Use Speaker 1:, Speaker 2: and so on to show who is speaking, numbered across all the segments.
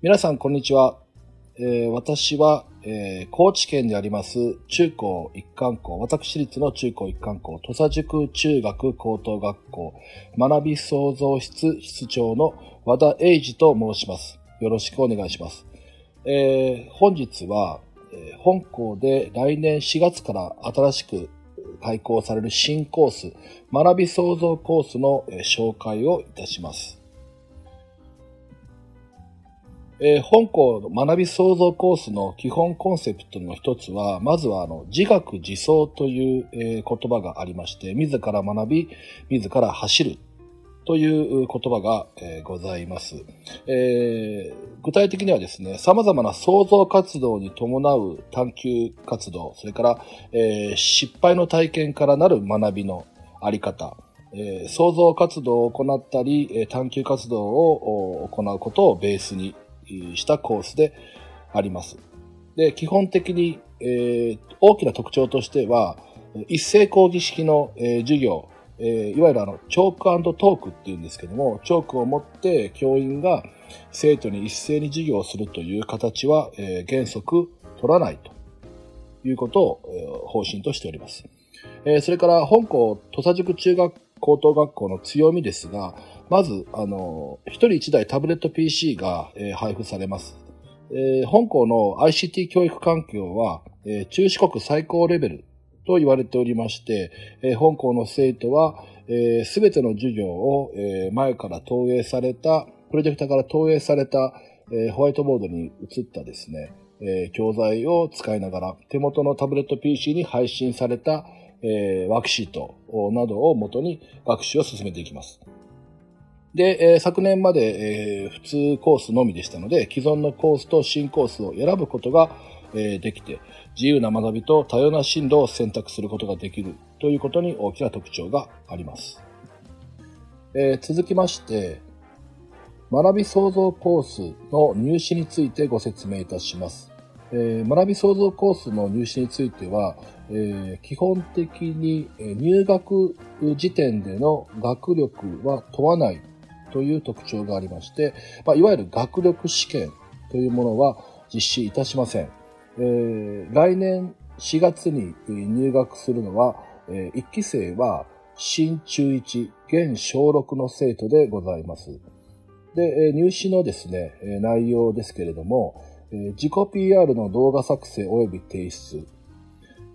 Speaker 1: 皆さん、こんにちは。えー私は、えー高知県であります中高一貫校、私立の中高一貫校、土佐塾中学高等学校、学び創造室室長の和田英二と申します。よろしくお願いします。えー本日は、え本校で来年4月から新しく開講される新コース、学び創造コースの、え紹介をいたします。えー本校の学び創造コースの基本コンセプトの一つは、まずはあの自学自走という、えー言葉がありまして、自ら学び、自ら走るという言葉が、えーございます、えー具体的にはですね、様々な創造活動に伴う探求活動、それから、えー失敗の体験からなる学びのあり方、え創造活動を行ったり、探求活動を行うことをベースにしたコースであります。で、基本的に、えー大きな特徴としては、一斉講義式の、えー授業、えーいわゆるあの、チョークトークっていうんですけども、チョークを持って教員が生徒に一斉に授業をするという形は、えー原則取らないということを、え方針としております。えそれから本校土佐塾中学高等学校の強みですが、まず、あの、一人一台タブレット PC が、えー配布されます。えー本校の ICT 教育環境は、えー中四国最高レベルと言われておりまして、えー本校の生徒は、すべての授業を、えー前から投影された、プロジェクターから投影された、えーホワイトボードに映ったですね、えー教材を使いながら、手元のタブレット PC に配信された、えーワークシートなどを元に学習を進めていきます。で、えー昨年まで、えー普通コースのみでしたので、既存のコースと新コースを選ぶことが、えーできて、自由な学びと多様な進路を選択することができるということに大きな特徴があります。えー続きまして、学び創造コースの入試についてご説明いたします。えー学び創造コースの入試については、えー基本的に入学時点での学力は問わないという特徴がありまして、まあ、いわゆる学力試験というものは実施いたしません。えー来年4月に入学するのは、え1期生は新中1、現小6の生徒でございます。で、えー入試のですね、内容ですけれども、えー自己 PR の動画作成及び提出、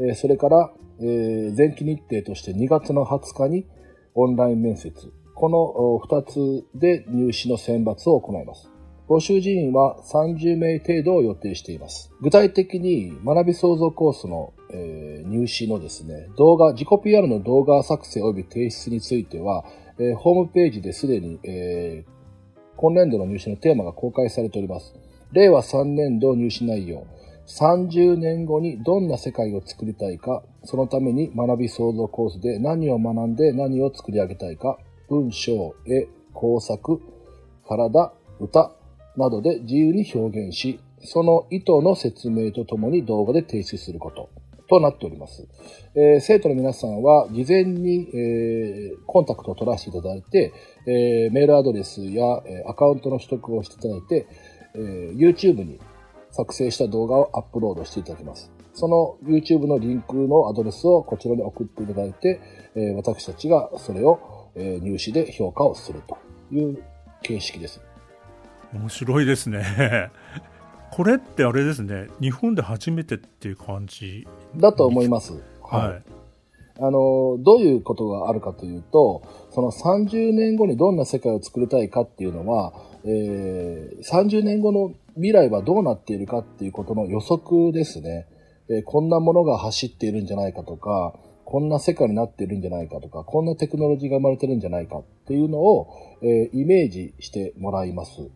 Speaker 1: えーそれから、えー前期日程として2月の20日にオンライン面接、この2つで入試の選抜を行います。募集人員は30名程度を予定しています。具体的に学び創造コースの、えー入試のですね、動画、自己 PR の動画作成及び提出については、えーホームページですでに、えー今年度の入試のテーマが公開されております。令和3年度入試内容。30年後にどんな世界を作りたいか、そのために学び創造コースで何を学んで何を作り上げたいか、文章、絵、工作、体、歌などで自由に表現し、その意図の説明とともに動画で提出することとなっております。えー生徒の皆さんは事前に、えーコンタクトを取らせていただいて、えーメールアドレスや、えアカウントの取得をしていただいて、え YouTube に作成した動画をアップロードしていただきます。その YouTube のリンクのアドレスをこちらに送っていただいて、え私たちがそれを、えー入試で評価をするという形式です。
Speaker 2: 面白いですね これってあれですね日本で初めてっていう感じ
Speaker 1: だと思います。
Speaker 2: はい、
Speaker 1: あの、どういうことがあるかというと、その30年後にどんな世界を作りたいかっていうのは、えー30年後の未来はどうなっているかっていうことの予測ですね。えーこんなものが走っているんじゃないかとか、こんな世界になってるんじゃないかとか、こんなテクノロジーが生まれてるんじゃないかっていうのを、えーイメージしてもらいます。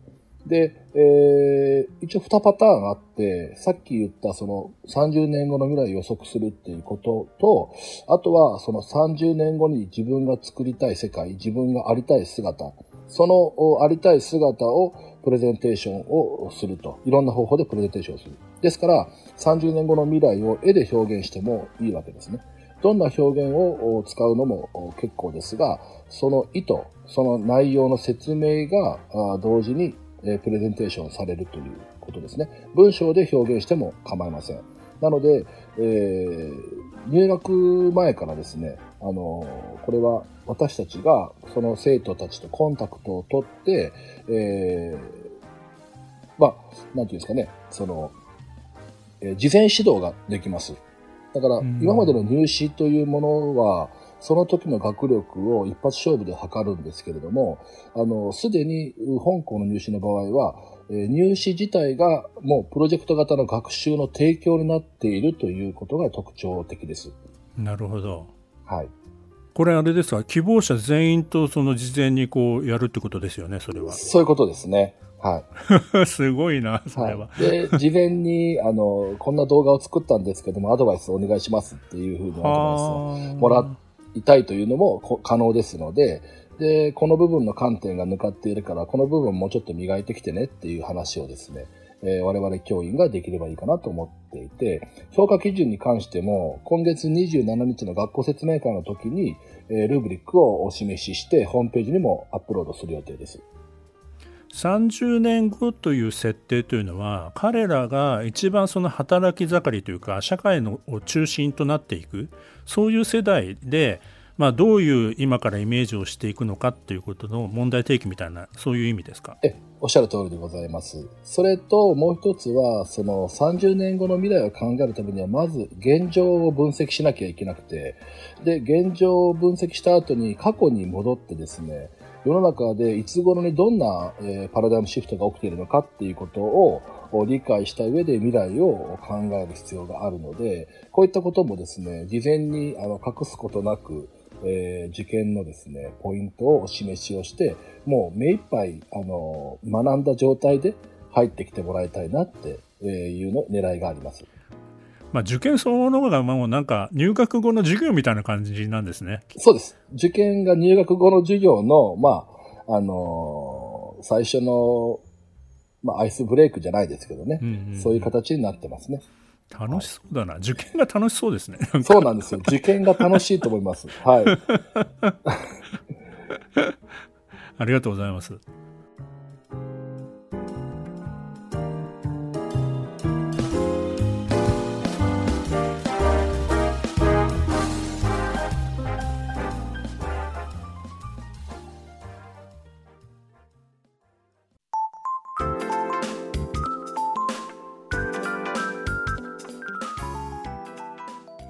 Speaker 1: で、えー一応2パターンあって、さっき言ったその30年後の未来を予測するっていうことと、あとはその30年後に自分が作りたい世界、自分がありたい姿、そのありたい姿をプレゼンテーションをすると。いろんな方法でプレゼンテーションをする。ですから、30年後の未来を絵で表現してもいいわけですね。どんな表現を使うのも結構ですが、その意図、その内容の説明が同時にプレゼンテーションされるということですね。文章で表現しても構いません。なので、えー入学前からですね、あのこれは私たちがその生徒たちとコンタクトを取って、えーまあ、なんていうんですかね、その、えー事前指導ができます。だから、
Speaker 2: うん
Speaker 1: 今までの入試というものは、その時の学力を一発勝負で測るんですけれども、あの、すでに本校の入試の場合は、えー入試自体がもうプロジェクト型の学習の提供になっているということが特徴的です。
Speaker 2: なるほど。
Speaker 1: はい。
Speaker 2: これあれですか、希望者全員とその事前にこうやるってことですよね、それは。
Speaker 1: そういうことですね。はい。
Speaker 2: すごいな、それは。
Speaker 1: はい、で、事前に、あの、こんな動画を作ったんですけども、アドバイスお願いしますっていうふうにアドバイスを
Speaker 2: はあ
Speaker 1: もらいたいというのもこ可能ですので、で、この部分の観点が抜かっているから、この部分もうちょっと磨いてきてねっていう話をですね、えー我々教員ができればいいかなと思っていて、評価基準に関しても、今月27日の学校説明会の時に、えールーブリックをお示しして、ホームページにもアップロードする予定です。
Speaker 2: 30年後という設定というのは彼らが一番その働き盛りというか社会の中心となっていくそういう世代で、まあ、どういう今からイメージをしていくのかということの問題提起みたいなそういう意味ですか？
Speaker 1: え、おっしゃる通りでございます。それと、もう一つは、その30年後の未来を考えるためには、まず現状を分析しなきゃいけなくて、で、現状を分析した後に過去に戻ってですね、世の中でいつ頃にどんな、えパラダイムシフトが起きているのかっていうことを理解した上で未来を考える必要があるので、こういったこともですね、事前にあの隠すことなく、えー受験のですね、ポイントをお示しをして、もう目いっぱい、あの、学んだ状態で入ってきてもらいたいなってえいうの狙いがあります。
Speaker 2: まあ、受験そのものがもうなんか入学後の授業みたいな感じなんですね。
Speaker 1: そうです。受験が入学後の授業の、まあ、あのー最初の、まあ、アイスブレイクじゃないですけどね。
Speaker 2: うんうん
Speaker 1: そういう形になってますね。
Speaker 2: 楽しそうだな。受験が楽しそうですね。
Speaker 1: そうなんですよ。受験が楽しいと思います。はい。
Speaker 2: ありがとうございます。